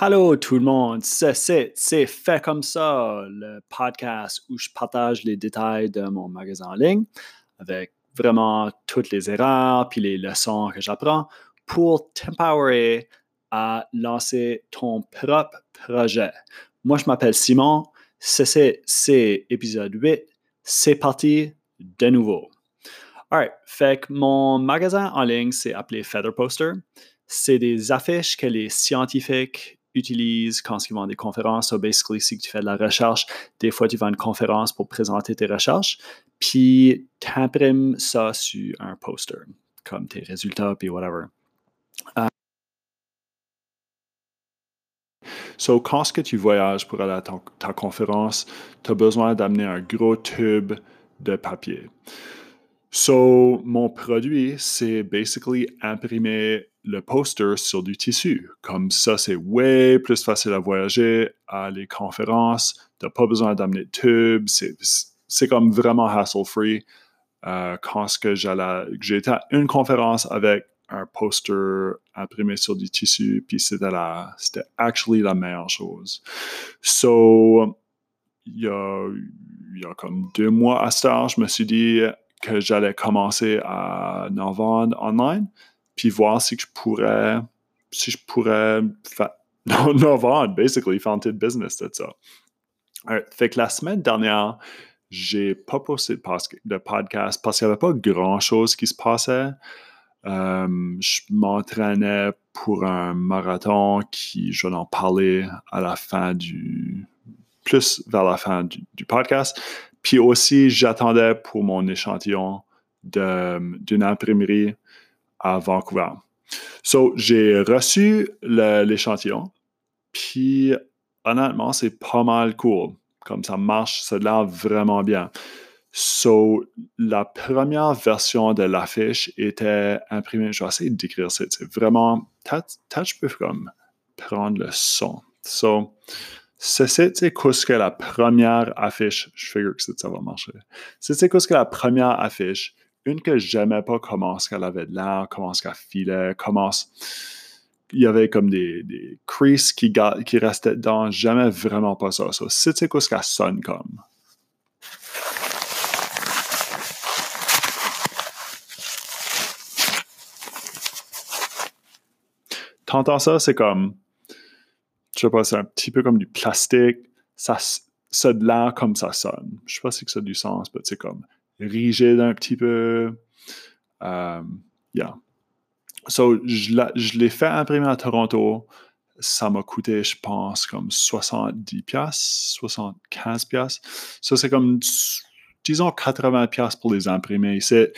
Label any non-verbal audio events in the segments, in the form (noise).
Allô tout le monde, c'est c'est fait comme ça, le podcast où je partage les détails de mon magasin en ligne avec vraiment toutes les erreurs puis les leçons que j'apprends pour t'empowerer à lancer ton propre projet. Moi, je m'appelle Simon, c'est épisode 8, c'est parti de nouveau. Alright, fait que mon magasin en ligne, c'est appelé Feather Poster. C'est des affiches que les scientifiques utilisent quand ils vont à des conférences. So basically, si tu fais de la recherche, des fois, tu vas à une conférence pour présenter tes recherches, puis tu imprimes ça sur un poster, comme tes résultats, puis whatever. Euh, so, quand que tu voyages pour aller à ta conférence, tu as besoin d'amener un gros tube de papier. So, mon produit, c'est basically imprimer le poster sur du tissu. Comme ça, c'est way plus facile à voyager à les conférences. Tu n'as pas besoin d'amener de tube. C'est comme vraiment hassle-free. Euh, quand été à une conférence avec un poster imprimé sur du tissu, puis c'était la, c'était actually la meilleure chose. So, il y a, y a comme deux mois à temps, je me suis dit que j'allais commencer à en online puis voir si je pourrais, si je pourrais faire, (laughs) non, basically, business de ça. fait que la semaine dernière, j'ai pas posté de podcast parce qu'il n'y avait pas grand-chose qui se passait. Je m'entraînais pour un marathon qui, je vais en parler à la fin du, plus vers la fin du podcast. Puis aussi, j'attendais pour mon échantillon d'une imprimerie à Vancouver. So, j'ai reçu l'échantillon, puis honnêtement, c'est pas mal cool. Comme ça marche, ça a vraiment bien. So, la première version de l'affiche était imprimée. Je vais essayer décrire ça. C'est vraiment. Peut-être je peux comme prendre le son. So, c'est ce que la première affiche. Je figure que ça va marcher. C'est ce que la première affiche une que j'aimais pas comment ce qu'elle avait de l'air, comment ce qu'elle filait, comment il y avait comme des, des creases qui, qui restaient dedans. J'aimais vraiment pas ça. ça c'est ce qu'elle sonne comme? T'entends ça, c'est comme, je sais pas, c'est un petit peu comme du plastique. Ça, ça de l'air comme ça sonne. Je sais pas si ça a du sens, mais c'est comme, rigide un petit peu. Um, yeah. So, je l'ai fait imprimer à Toronto. Ça m'a coûté, je pense, comme 70 pièces, 75 pièces. Ça, c'est comme, disons, 80 pièces pour les imprimer. C'est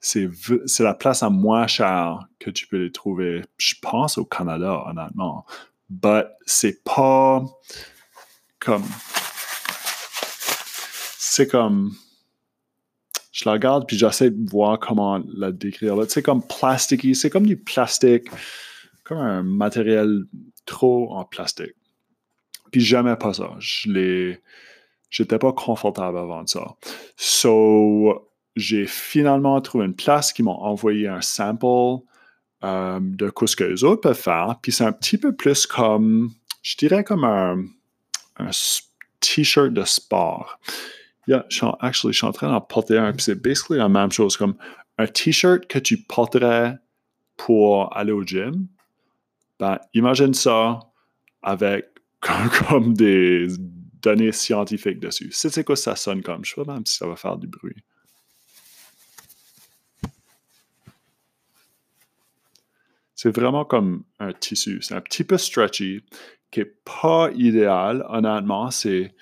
c'est la place à moins cher que tu peux les trouver, je pense, au Canada, honnêtement. But c'est pas comme. C'est comme je la regarde puis j'essaie de voir comment la décrire. C'est comme plasticky, c'est comme du plastique, comme un matériel trop en plastique. Puis j'aimais pas ça. Je l'ai, j'étais pas confortable avant ça. So, j'ai finalement trouvé une place qui m'ont envoyé un sample euh, de ce que les autres peuvent faire. Puis c'est un petit peu plus comme, je dirais comme un, t-shirt de sport. Yeah, actually, je suis en train d'en porter un, puis c'est basically la même chose, comme un t-shirt que tu porterais pour aller au gym. Ben, imagine ça avec (laughs) comme, des données scientifiques dessus. C'est quoi ça sonne comme? Je sais pas même si ça va faire du bruit. C'est vraiment comme un tissu. C'est un petit peu stretchy, qui n'est pas idéal, honnêtement. C'est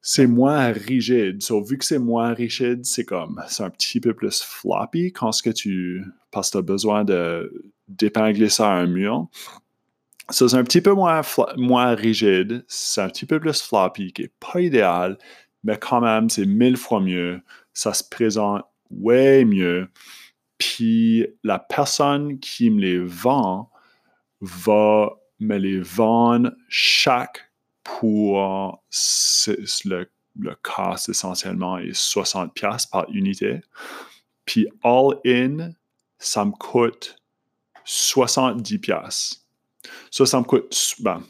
c'est moins rigide. So, vu que c'est moins rigide, c'est comme, c'est un petit peu plus floppy quand ce que tu, parce que tu as besoin de, d'épingler ça à un mur. C'est un petit peu moins, moins rigide, c'est un petit peu plus floppy, qui n'est pas idéal, mais quand même, c'est mille fois mieux. Ça se présente way mieux. Puis la personne qui me les vend va me les vendre chaque pour le, le cost essentiellement est 60$ par unité. Puis all in, ça me coûte 70$. Ça, ça me coûte. Ben,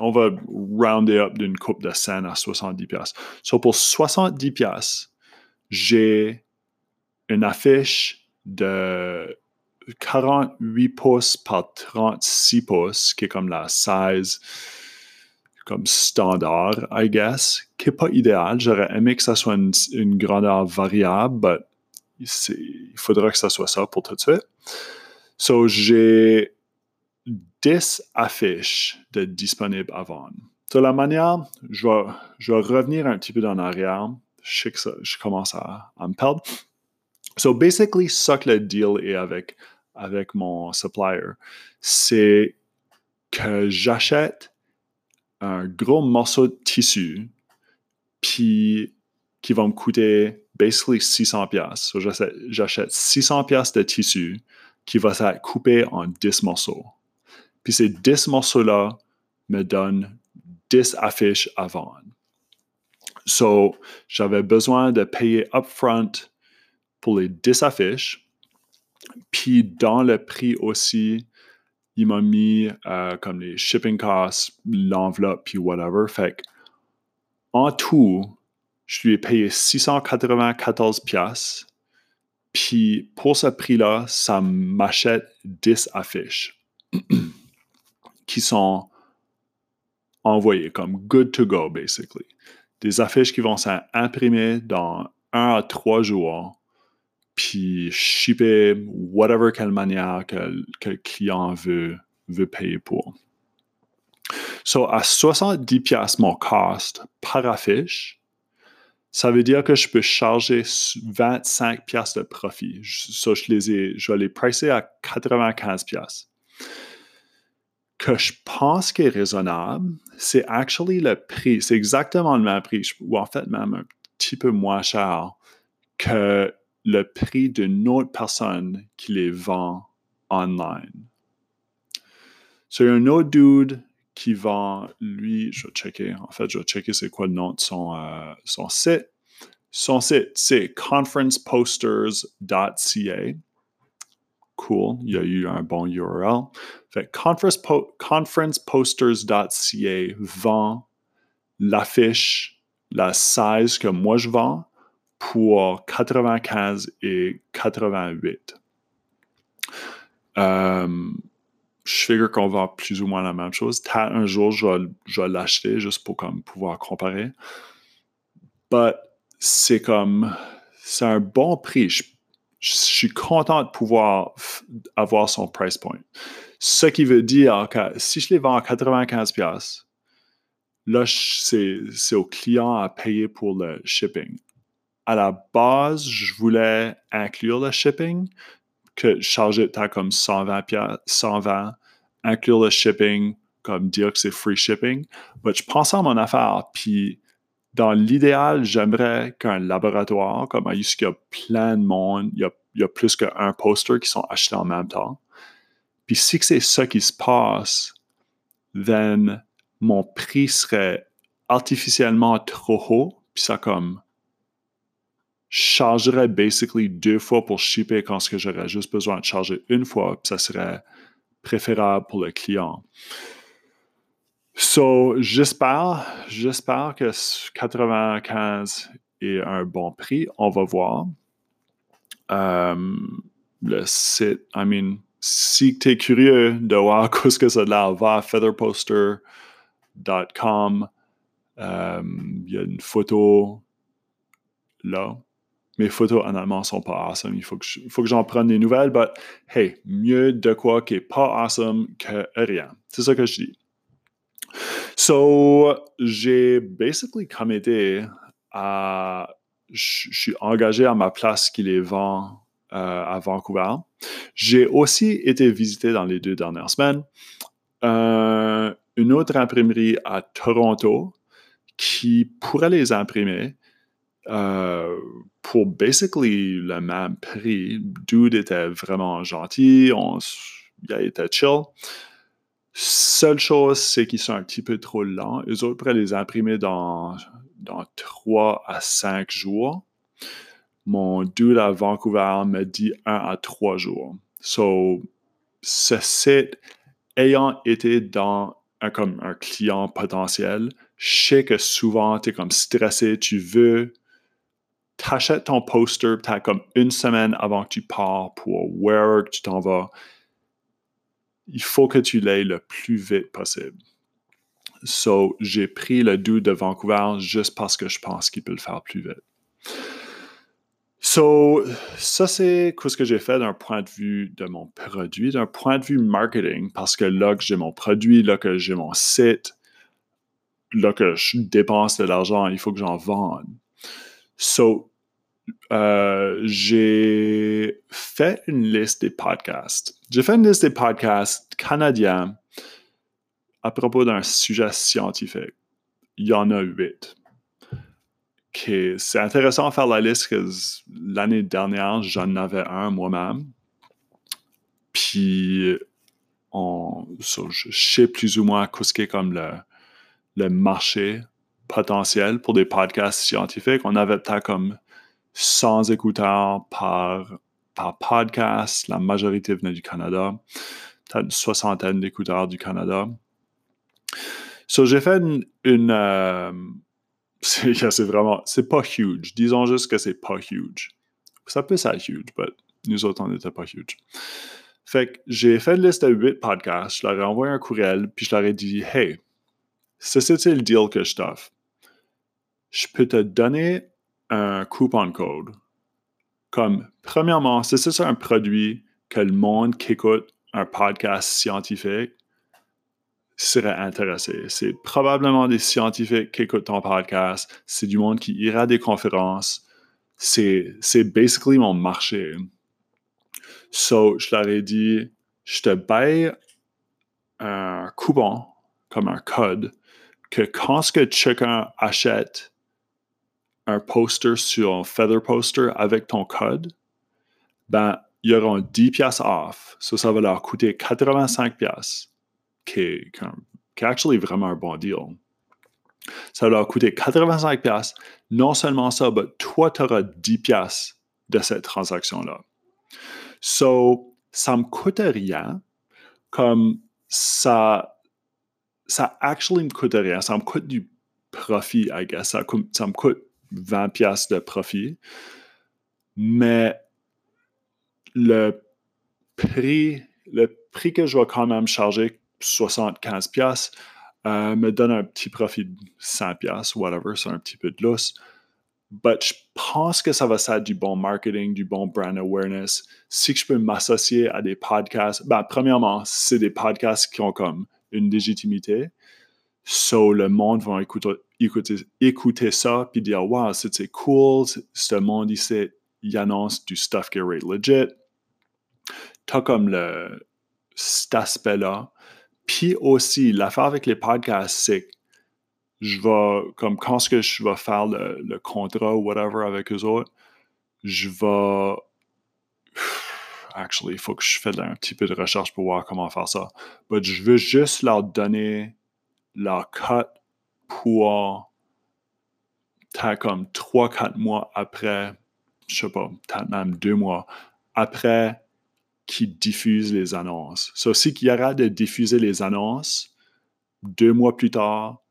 on va rounder up d'une coupe de scène à 70$. So, pour 70$, j'ai une affiche de 48 pouces par 36 pouces, qui est comme la size comme standard, I guess, qui n'est pas idéal. J'aurais aimé que ça soit une, grandeur variable, mais il faudra que ça soit ça pour tout de suite. So, j'ai 10 affiches de disponibles à vendre. De la manière, je vais, revenir un petit peu en arrière. Je sais que ça, je commence à, me perdre. So, basically, ça que le deal est avec, mon supplier, c'est que j'achète un gros morceau de tissu, puis qui va me coûter basically 600 pièces. So, j'achète 600 pièces de tissu qui va être coupé en 10 morceaux. Puis ces 10 morceaux-là me donnent 10 affiches à vendre. So, j'avais besoin de payer upfront pour les 10 affiches. Puis dans le prix aussi, il m'a mis euh, comme les shipping costs, l'enveloppe, puis whatever. Fait en tout, je lui ai payé 694 pièces. Puis pour ce prix-là, ça m'achète 10 affiches (clears throat) qui sont envoyées comme good to go, basically. Des affiches qui vont s'imprimer dans un à trois jours puis shipper whatever quelle manière que, le client veut, veut payer pour. So, à 70 pièces mon cost par affiche, ça veut dire que je peux charger 25 pièces de profit. So, je les ai, je vais les pricer à 95 pièces. Que je pense qui est raisonnable, c'est actually le prix. C'est exactement le même prix, ou en fait même un petit peu moins cher que le prix d'une autre personne qui les vend online. C'est un autre dude qui vend, lui, je vais checker, en fait, je vais checker c'est quoi le nom de son, euh, site. Son site, c'est conferenceposters.ca. Cool, il y a eu un bon URL. Fait conferenceposters.ca vend l'affiche, la size que moi je vends, pour 95 et 88. Euh, je figure qu'on vend plus ou moins la même chose. Un jour, je vais, l'acheter juste pour comme, pouvoir comparer. But c'est comme, c'est un bon prix. Je, suis content de pouvoir avoir son price point. Ce qui veut dire que si je les vends à 95$, là, c'est au client à payer pour le shipping à la base, je voulais inclure le shipping, que je chargeais comme 120, 120, inclure le shipping, comme dire que c'est free shipping. Mais je pensais à mon affaire, puis dans l'idéal, j'aimerais qu'un laboratoire, comme il y a plein de monde, il y a, plus qu'un poster qui sont achetés en même temps. Puis si c'est ça qui se passe, then mon prix serait artificiellement trop haut, puis ça comme chargerais basically deux fois pour shipper quand ce que j'aurais juste besoin de charger une fois, puis ça serait préférable pour le client. So, j'espère, j'espère que 95 est un bon prix. On va voir. Um, le site, I mean, si tu es curieux de voir (laughs) ce que ça a l'air, va à featherposter.com. Um, il y a une photo là mes photos en allemand sont pas awesome. Il faut que, j'en prenne des nouvelles, but hey, mieux de quoi qui est pas awesome que rien. C'est ça que je dis. So, j'ai basically committé à. Je suis engagé à ma place qui les vend euh, à Vancouver. J'ai aussi été visité dans les deux dernières semaines euh, une autre imprimerie à Toronto qui pourrait les imprimer euh, pour basically le même prix. Dude était vraiment gentil, on, il était chill. Seule chose, c'est qu'ils sont un petit peu trop lents. Eux autres pourraient les imprimer dans, dans 3 à 5 jours. Mon dude à Vancouver me dit 1 à 3 jours. So, ce site, ayant été dans comme un client potentiel, je sais que souvent, tu es comme stressé, tu veux, t'achètes ton poster, tu as comme une semaine avant que tu pars pour where tu t'en vas. Il faut que tu l'aies le plus vite possible. So, j'ai pris le doux de Vancouver juste parce que je pense qu'il peut le faire plus vite. So, ça, c'est ce que j'ai fait d'un point de vue de mon produit, d'un point de vue marketing, parce que là que j'ai mon produit, là que j'ai mon site, là que je dépense de l'argent, il faut que j'en vende. So, euh, j'ai fait une liste des podcasts. J'ai fait une liste des podcasts canadiens à propos d'un sujet scientifique. Il y en a huit c'est intéressant de faire la liste que l'année dernière, j'en avais un moi-même. Puis, je sais plus ou moins ce qui comme le marché potentiel pour des podcasts scientifiques. On avait peut-être comme 100 écouteurs par, par podcast. La majorité venait du Canada. Peut-être une soixantaine d'écouteurs du Canada. So, j'ai fait une, euh, (laughs) c'est vraiment, c'est pas huge. Disons juste que c'est pas huge. Ça peut être huge, mais nous autres, on n'était pas huge. Fait que j'ai fait une liste de 8 podcasts, je leur ai envoyé un courriel, puis je leur ai dit Hey, c'est le deal que je t'offre? Je peux te donner un coupon code. Comme, premièrement, c'est ça un produit que le monde qui écoute un podcast scientifique serait intéressé. C'est probablement des scientifiques qui écoutent ton podcast. C'est du monde qui ira à des conférences. C'est, c'est basically mon marché. So, je leur ai dit, je te baille un coupon, comme un code, que quand ce que chacun achète un poster sur un Feather Poster avec ton code, ben, ils auront 10 pièces off. So, ça va leur coûter 85 pièces qui est, qui actually vraiment un bon deal. Ça va leur coûter 85$. Non seulement ça, mais toi, tu auras 10$ de cette transaction-là. So, ça me coûte rien. Comme ça, ça actually me coûte rien. Ça me coûte du profit, I guess. Ça, me coûte 20$ de profit. Mais le prix, le prix que je vais quand même charger 75 pièces euh, me donne un petit profit de 100 pièces whatever, c'est un petit peu de lousse. Mais je pense que ça va être du bon marketing, du bon brand awareness. Si je peux m'associer à des podcasts, ben, premièrement, c'est des podcasts qui ont comme une légitimité. So, le monde va écouter, écouter, ça puis dire Wow, c'est cool, ce monde ici, il annonce du stuff qui est legit. T'as comme le, cet aspect-là. Puis aussi, l'affaire avec les podcasts, c'est que je vais, comme quand ce que je vais faire le, contrat ou whatever avec eux autres, je vais. Actually, il faut que je fasse un petit peu de recherche pour voir comment faire ça. Mais je veux juste leur donner leur cut pour peut comme 3-4 mois après, je sais pas, peut-être même 2 mois après qui diffuse les annonces. So, si qu'il y de diffuser les annonces, deux mois plus tard,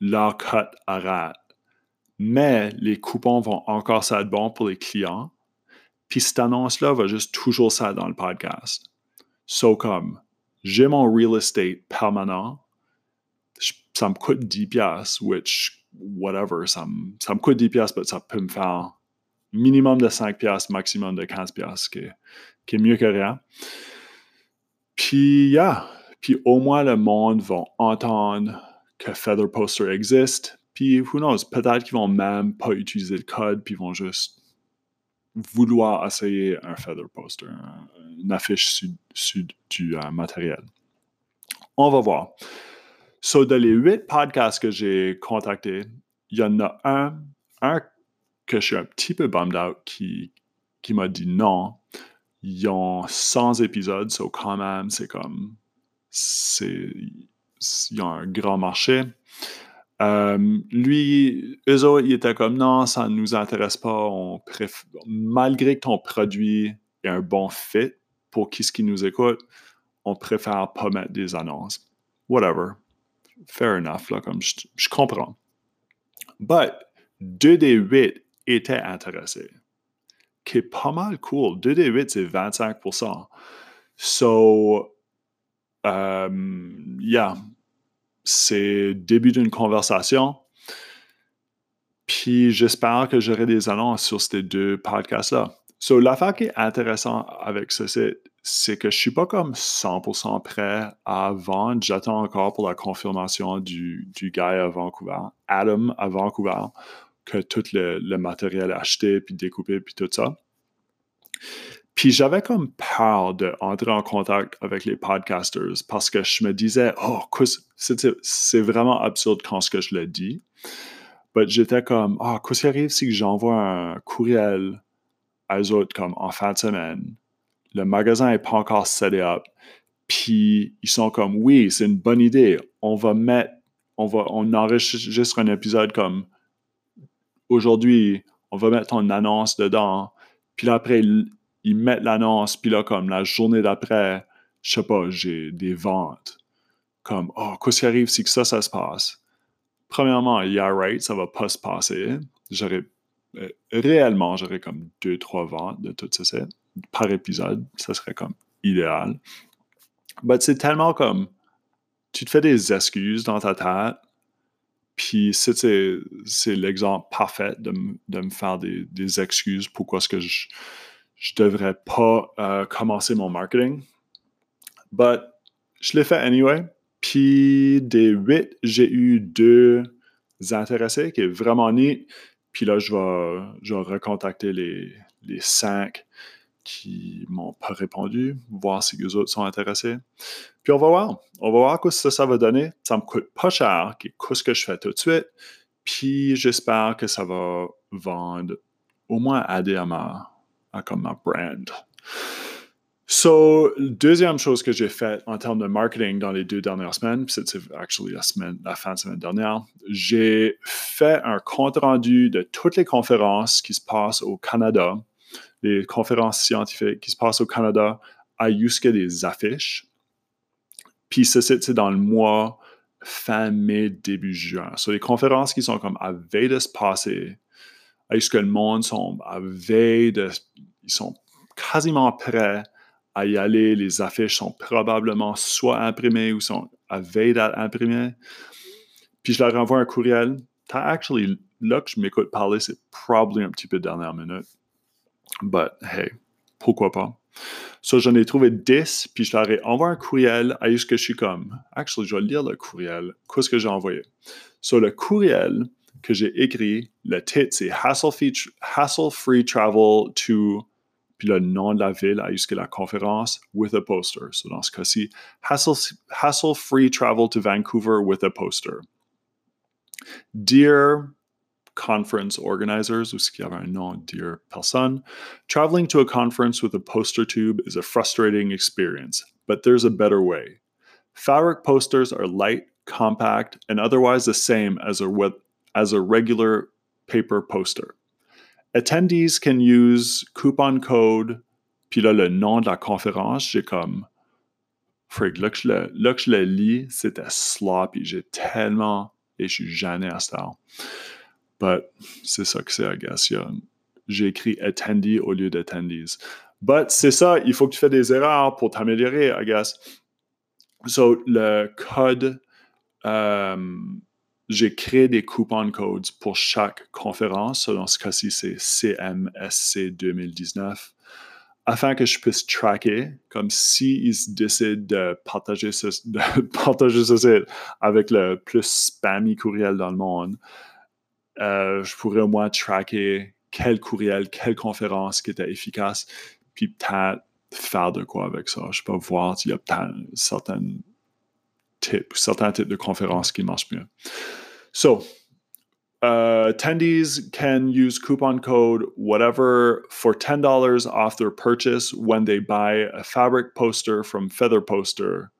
leur cut arrête. Mais les coupons vont encore être bons pour les clients. Puis cette annonce-là va juste toujours ça dans le podcast. So, comme j'ai mon real estate permanent, ça me coûte 10 pièces, which, whatever, ça me, coûte 10 pièces, mais ça peut me faire minimum de 5 pièces, maximum de 15 pièces, qui, qui est mieux que rien. Puis, yeah. Puis au moins le monde va entendre que Feather Poster existe. Puis, who knows, peut-être qu'ils vont même pas utiliser le code, puis ils vont juste vouloir essayer un Feather Poster, une affiche sur, du euh, matériel. On va voir. So, de les huit podcasts que j'ai contactés, il y en a un, un que je suis un petit peu bummed out qui, qui m'a dit non. Ils ont 100 épisodes, so quand même, c'est comme. C'est. Il y a un grand marché. Euh, lui, eux autres, ils étaient comme non, ça ne nous intéresse pas. On Malgré que ton produit est un bon fit pour qui ce qui nous écoute, on préfère pas mettre des annonces. Whatever. Fair enough, là, comme je, je comprends. But 2 des 8 étaient intéressés. Qui est pas mal cool. 2 des 8, c'est 25%. So, um, yeah, c'est début d'une conversation. Puis j'espère que j'aurai des annonces sur ces deux podcasts-là. So, l'affaire qui est intéressante avec ce site, c'est que je suis pas comme 100% prêt à vendre. J'attends encore pour la confirmation du, du gars à Vancouver, Adam à Vancouver, que tout le, le matériel acheté, puis découpé, puis tout ça. Puis j'avais comme peur d'entrer en contact avec les podcasters parce que je me disais, oh, c'est vraiment absurde quand ce que je le dis. Mais j'étais comme, oh, qu'est-ce qui arrive si j'envoie un courriel à eux autres comme en fin de semaine? Le magasin n'est pas encore set up. Puis ils sont comme, oui, c'est une bonne idée. On va mettre, on va, on enregistre un épisode comme aujourd'hui, on va mettre ton annonce dedans. Puis après, ils mettent l'annonce, puis là, comme la journée d'après, je sais pas, j'ai des ventes. Comme, oh, qu'est-ce qui arrive si que ça, ça se passe? Premièrement, yeah, right, ça va pas se passer. J'aurais, euh, réellement, j'aurais comme deux, trois ventes de tout ça par épisode. Ça serait comme idéal. Mais c'est tellement comme, tu te fais des excuses dans ta tête, puis c'est l'exemple parfait de, de, me faire des, des excuses pourquoi est-ce que je je devrais pas euh, commencer mon marketing. But je l'ai fait anyway. Puis des huit, j'ai eu deux intéressés qui est vraiment neat. Puis là, je vais, je vais recontacter les, les cinq qui m'ont pas répondu, voir si les autres sont intéressés. Puis on va voir. On va voir ce que ça, va donner. Ça me coûte pas cher, qu'est-ce que je fais tout de suite. Puis j'espère que ça va vendre au moins aider à ma, comme ma brand. So, deuxième chose que j'ai faite en termes de marketing dans les deux dernières semaines, c'était actually la, semaine, la fin de semaine dernière, j'ai fait un compte rendu de toutes les conférences qui se passent au Canada, les conférences scientifiques qui se passent au Canada à jusqu'à des affiches. Puis c'est dans le mois fin mai, début juin. So, les conférences qui sont comme à veille de se passer, est-ce que le monde sont à veille de. Ils sont quasiment prêts à y aller. Les affiches sont probablement soit imprimées ou sont à veille d'être imprimées? Puis je leur envoie un courriel. T'as actually, là que je m'écoute parler, c'est probablement un petit peu dernière minute. But hey, pourquoi pas? So, j'en ai trouvé 10, puis je leur ai envoyé un courriel à ce que je suis comme. Actually, je vais lire le courriel. Qu'est-ce que j'ai envoyé? So, le courriel, que j'ai écrit. Le titre, c'est Hassle Free, Travel to, puis le nom de la ville jusqu'à la conférence, with a poster. So dans ce cas-ci, Hassle, Free Travel to Vancouver with a poster. Dear conference organizers, ou ce avait un nom, dear personne, traveling to a conference with a poster tube is a frustrating experience, but there's a better way. Fabric posters are light, compact, and otherwise the same as a, as a regular paper poster. Attendees can use coupon code, puis là, le nom de la conférence, j'ai comme. Frig, là que je le, là je le lis, c'était sloppy. J'ai tellement. Et je suis gêné à ça. But c'est ça que c'est, I guess. J'ai écrit attendee au lieu d'attendees. But c'est ça, il faut que tu fasses des erreurs pour t'améliorer, I guess. So, le code. Um, j'ai créé des coupon codes pour chaque conférence. Dans ce cas-ci, c'est CMSC 2019 afin que je puisse tracker, comme s'ils décident de partager ce, (laughs) partager ce avec le plus spammy courriel dans le monde, euh, je pourrais au moins tracker quel courriel, quelle conférence qui était efficace, puis peut-être faire de quoi avec ça. Je peux voir s'il y a peut-être certaines types, certains types de conférences qui marchent mieux. So, uh, attendees can use coupon code whatever for $10 off their purchase when they buy a fabric poster from Feather Poster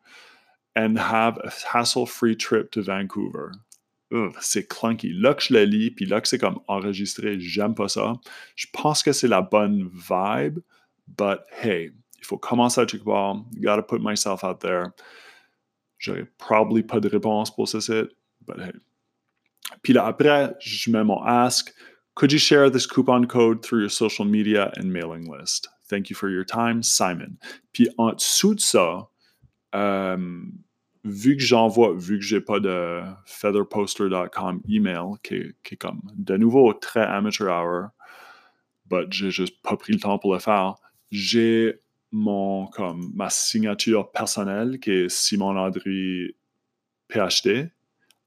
and have a hassle-free trip to Vancouver. c'est clunky. Là que je le lis, puis là que c'est comme enregistré, j'aime pas ça. Je pense que c'est la bonne vibe, but hey, Il faut commencer à quelque. Gotta put myself out there. J'aurais probably pas de réponse pour ce site, but hey. Puis là, après, je mets mon ask. Could you share this coupon code through your social media and mailing list? Thank you for your time, Simon. Puis en dessous de ça, euh, vu que j'envoie, vu que j'ai pas de featherposter.com email, qui est, qui est, comme de nouveau très amateur hour, but j'ai juste pas pris le temps pour le faire, j'ai mon comme ma signature personnelle qui est Simon Landry PhD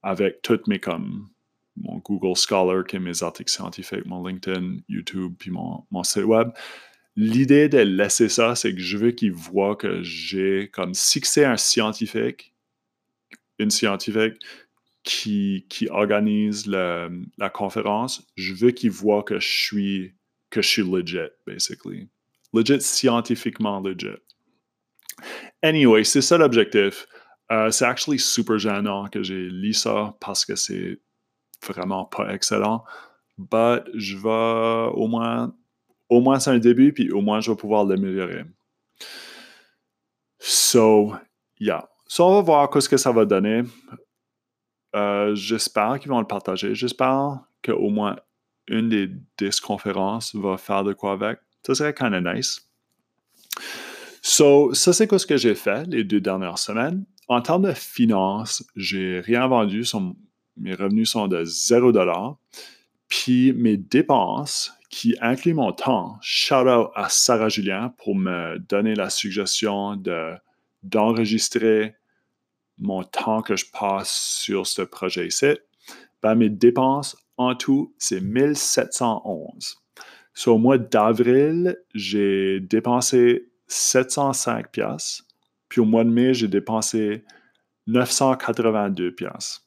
avec toutes mes comme mon Google Scholar qui est mes articles scientifiques, mon LinkedIn, YouTube puis mon, mon site web. L'idée de laisser ça, c'est que je veux qu'ils voient que j'ai comme si c'est un scientifique, une scientifique qui, qui organise le, la conférence, je veux qu'ils voient que je suis que je suis legit, basically. Legit, scientifiquement legit. Anyway, c'est ça l'objectif. Euh, c'est actually super gênant que j'ai lu ça parce que c'est vraiment pas excellent. But je vais au moins, au moins c'est un début, puis au moins je vais pouvoir l'améliorer. So, yeah. So, on va voir ce que ça va donner. Euh, j'espère qu'ils vont le partager. J'espère qu'au moins une des 10 conférences va faire de quoi avec. Ça serait kind of nice. So, ça, c'est ce que j'ai fait les deux dernières semaines? En termes de finances, j'ai rien vendu. mes revenus sont de 0 Puis mes dépenses, qui incluent mon temps, shout out à Sarah Julien pour me donner la suggestion de, d'enregistrer mon temps que je passe sur ce projet ici. Ben, mes dépenses en tout, c'est 1711. Sur au mois d'avril, j'ai dépensé 705 pièces. Puis au mois de mai, j'ai dépensé 982 pièces.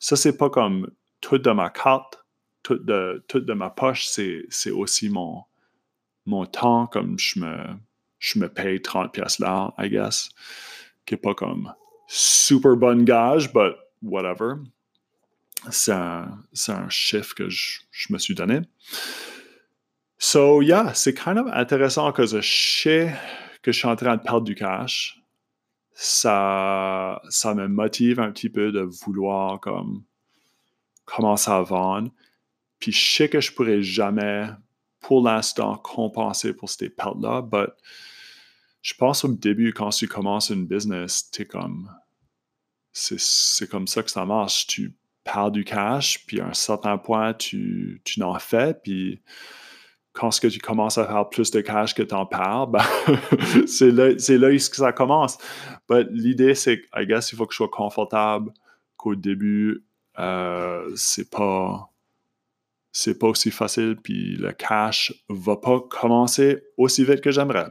Ça, c'est pas comme tout de ma carte, tout de, ma poche, c'est aussi mon, mon temps, comme je me, je me paye 30 pièces là, I guess, qui est pas comme super bonne gage, but whatever c'est un, chiffre que je, me suis donné. So, yeah, c'est kind of intéressant que je sais que je suis en train de perdre du cash. Ça, ça me motive un petit peu de vouloir comme commencer à vendre. Puis je sais que je pourrais jamais, pour l'instant, compenser pour ces pertes-là, but je pense au début, quand tu commences une business, tu comme. C'est comme ça que ça marche. Tu perds du cash, puis à un certain point, tu, tu n'en fais, puis quand ce que tu commences à faire plus de cash que tu en perds, ben, (laughs) c'est là, là que ça commence. L'idée, c'est, I guess, il faut que je sois confortable qu'au début, euh, c'est pas c'est pas aussi facile, puis le cash va pas commencer aussi vite que j'aimerais.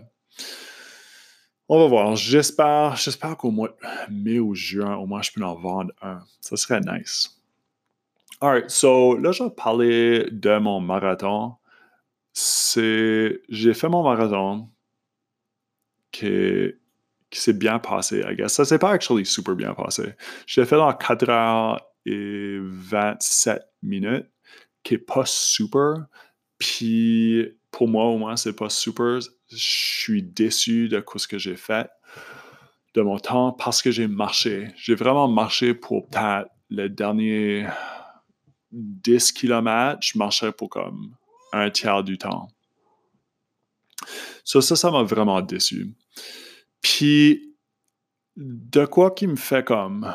On va voir. J'espère, j'espère qu'au mois de mai ou juin, au moins, je peux en vendre un. Ça serait nice. Alright, so là, je vais parler de mon marathon. C'est. J'ai fait mon marathon qui, s'est bien passé, I guess. Ça s'est pas actually super bien passé. Je l'ai fait dans 4 heures et 27 minutes, qui est pas super. Puis pour moi, au moins, c'est pas super. Je suis déçu de ce que j'ai fait de mon temps parce que j'ai marché. J'ai vraiment marché pour peut-être le dernier 10 km, je marchais pour comme un tiers du temps. ça, ça m'a vraiment déçu. Puis, de quoi qui me fait comme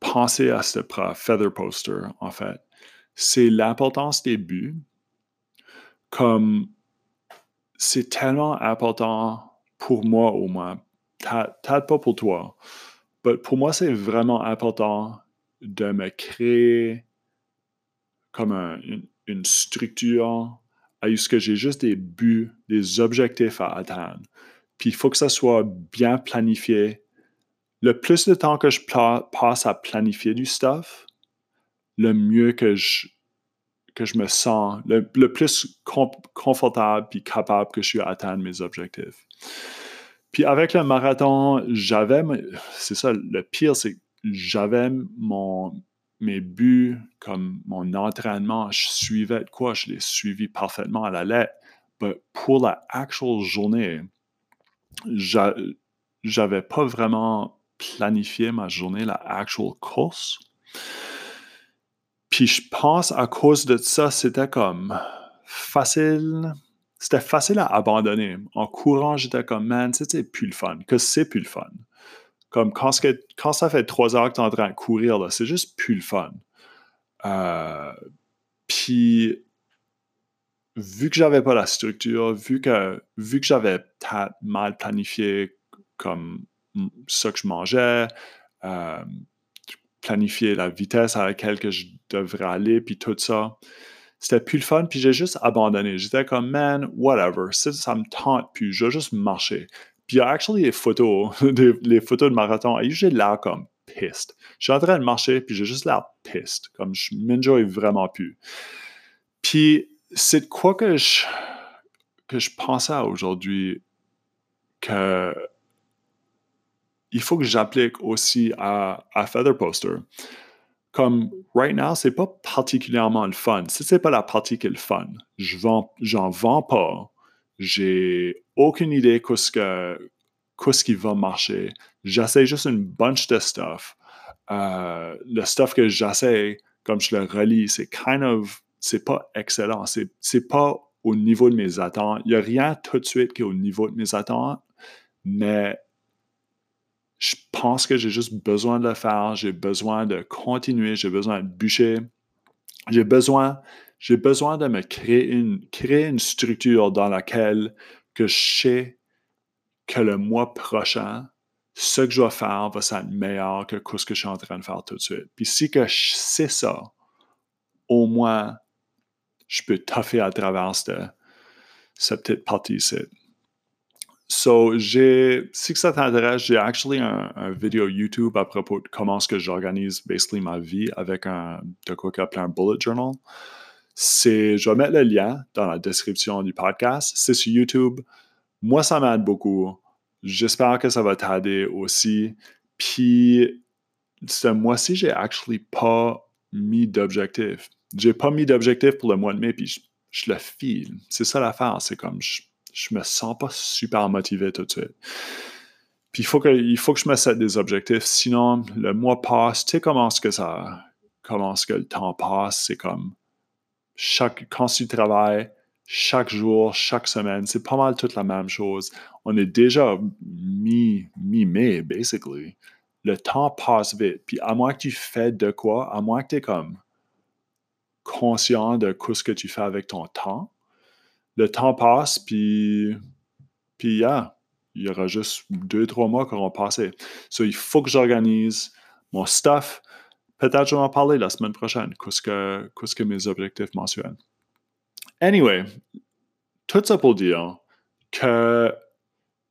penser à ce feather poster, en fait, c'est l'importance des buts. Comme c'est tellement important pour moi au moins, peut-être pas pour toi, mais pour moi, c'est vraiment important de me créer comme une, structure à ce que j'ai juste des buts, des objectifs à atteindre. Puis il faut que ça soit bien planifié. Le plus de temps que je passe à planifier du stuff, le mieux que je, que je me sens, le, plus confortable puis capable que je suis à atteindre mes objectifs. Puis avec le marathon, j'avais, c'est ça, le pire, c'est j'avais mon, mes buts, comme mon entraînement, je suivais de quoi, je l'ai suivi parfaitement à la lettre. pour la actual journée, j'avais pas vraiment planifié ma journée, la actual course. Puis je pense à cause de ça, c'était comme facile. C'était facile à abandonner. En courant, j'étais comme, man, c'était plus le fun. Que c'est plus le fun. Comme quand, ça fait trois heures que tu es en train de courir, c'est juste plus le fun. Euh, puis, vu que j'avais pas la structure, vu que, vu que j'avais mal planifié comme ce que je mangeais, euh, planifier la vitesse à laquelle que je devrais aller, puis tout ça, c'était plus le fun, puis j'ai juste abandonné. J'étais comme, man, whatever, ça, ça me tente plus, je vais juste marcher. Puis, actually, les photos, (laughs) les photos de marathon, j'ai l'air comme piste. Je suis en train de marcher, puis j'ai juste l'air piste. Comme je m'enjoy vraiment plus. Puis, c'est quoi que je, que je pensais aujourd'hui que il faut que j'applique aussi à, à Feather Poster. Comme right now, c'est pas particulièrement le fun. Si c'est pas la partie qui est le fun, je vends, j'en vends pas. J'ai aucune idée qu'est-ce que, qu'est-ce qui va marcher. J'essaie juste une bunch de stuff. Euh, le stuff que j'essaie, comme je le relis, c'est kind of, c'est pas excellent. C'est, c'est pas au niveau de mes attentes. Il n'y a rien tout de suite qui est au niveau de mes attentes, mais je pense que j'ai juste besoin de le faire. J'ai besoin de continuer. J'ai besoin de bûcher. J'ai besoin, j'ai besoin de me créer une, créer une structure dans laquelle que je sais que le mois prochain, ce que je vais faire va être meilleur que ce que je suis en train de faire tout de suite. Puis si que je sais ça, au moins, je peux toffer à travers cette, cette petite partie ici. So, j'ai, si ça t'intéresse, j'ai actually un, un, vidéo YouTube à propos de comment est-ce que j'organise basically ma vie avec un, de quoi un bullet journal. C'est, je vais mettre le lien dans la description du podcast. C'est sur YouTube. Moi, ça m'aide beaucoup. J'espère que ça va t'aider aussi. Puis, ce mois-ci, j'ai actually pas mis d'objectif. J'ai pas mis d'objectif pour le mois de mai, puis je, le file. C'est ça l'affaire. C'est comme, je, je me sens pas super motivé tout de suite. Puis il faut que, je me sette des objectifs, sinon le mois passe, tu sais comment est-ce que ça, comment est-ce que le temps passe, c'est comme chaque, quand tu travailles, chaque jour, chaque semaine, c'est pas mal toute la même chose. On est déjà mi, mi-mai, basically. Le temps passe vite. Puis à moins que tu fais de quoi, à moins que tu es comme conscient de ce que tu fais avec ton temps, le temps passe, puis, puis il y aura juste deux, trois mois qui auront passé. So, il faut que j'organise mon stuff. Peut-être je vais en parler la semaine prochaine, qu'est-ce que, que mes objectifs mensuels. Anyway, tout ça pour dire que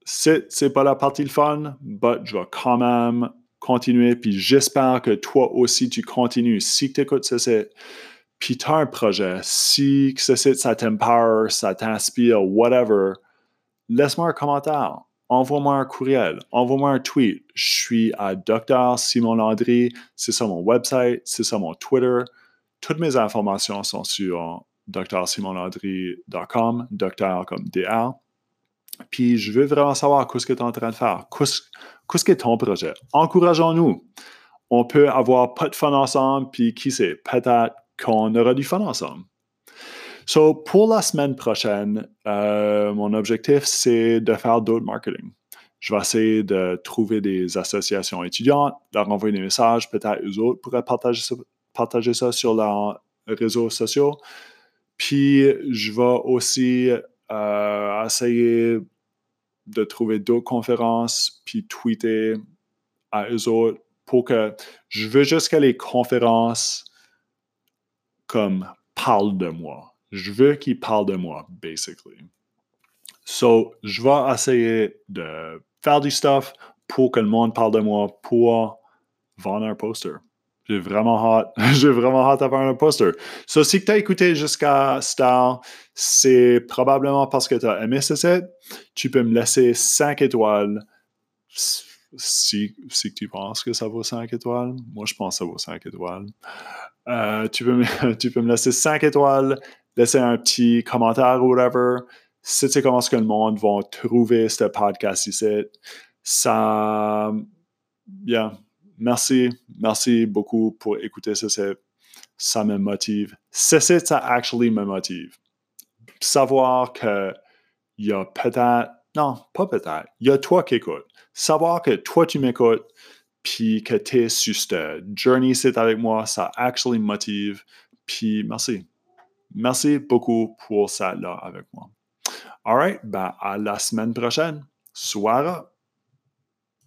c'est, c'est pas la partie fun, mais je vais quand même continuer, puis j'espère que toi aussi tu continues. Si tu écoutes c'est puis tu as un projet, si ça, t'empare, ça t'inspire, whatever, laisse-moi un commentaire, envoie-moi un courriel, envoie-moi un tweet. Je suis à Dr. Simon Landry, c'est ça mon website, c'est ça mon Twitter. Toutes mes informations sont sur drsimonlandry.com, docteur comme DR. Puis je veux vraiment savoir ce que tu es en train de faire. Qu'est-ce que ton projet? Encourageons-nous. On peut avoir pas de fun ensemble, puis qui sait, peut-être qu'on aura du fun ensemble. So, pour la semaine prochaine, euh, mon objectif, c'est de faire d'autres marketing. Je vais essayer de trouver des associations étudiantes, leur envoyer des messages, peut-être eux autres pourraient partager ça, partager ça sur leurs réseaux sociaux. Puis, je vais aussi euh, essayer de trouver d'autres conférences, puis tweeter à eux autres pour que je veux juste que les conférences comme parle de moi. Je veux qu'il parle de moi, basically. So, je vais essayer de faire du stuff pour que le monde parle de moi pour vendre un poster. J'ai vraiment hâte, (laughs) j'ai vraiment hâte d'avoir un poster. So, si tu as écouté jusqu'à Star, c'est probablement parce que tu as aimé ce set. Tu peux me laisser 5 étoiles si, si tu penses que ça vaut 5 étoiles. Moi, je pense que ça vaut 5 étoiles. Euh, tu, peux (laughs) tu peux me laisser 5 étoiles, laisser un petit commentaire ou whatever. si tu comment ce que le monde va trouver ce podcast ici, ça, bien, merci, merci beaucoup pour écouter ça, ça me motive. C'est ça actually me motive. Savoir que il y a peut-être, non, pas peut-être, il y a toi qui écoutes. Savoir que toi tu m'écoutes, puis que tu es sur cette journey c'est avec moi, ça actually me motive. Puis merci. Merci beaucoup pour ça là avec moi. All right, ben à la semaine prochaine. Soira.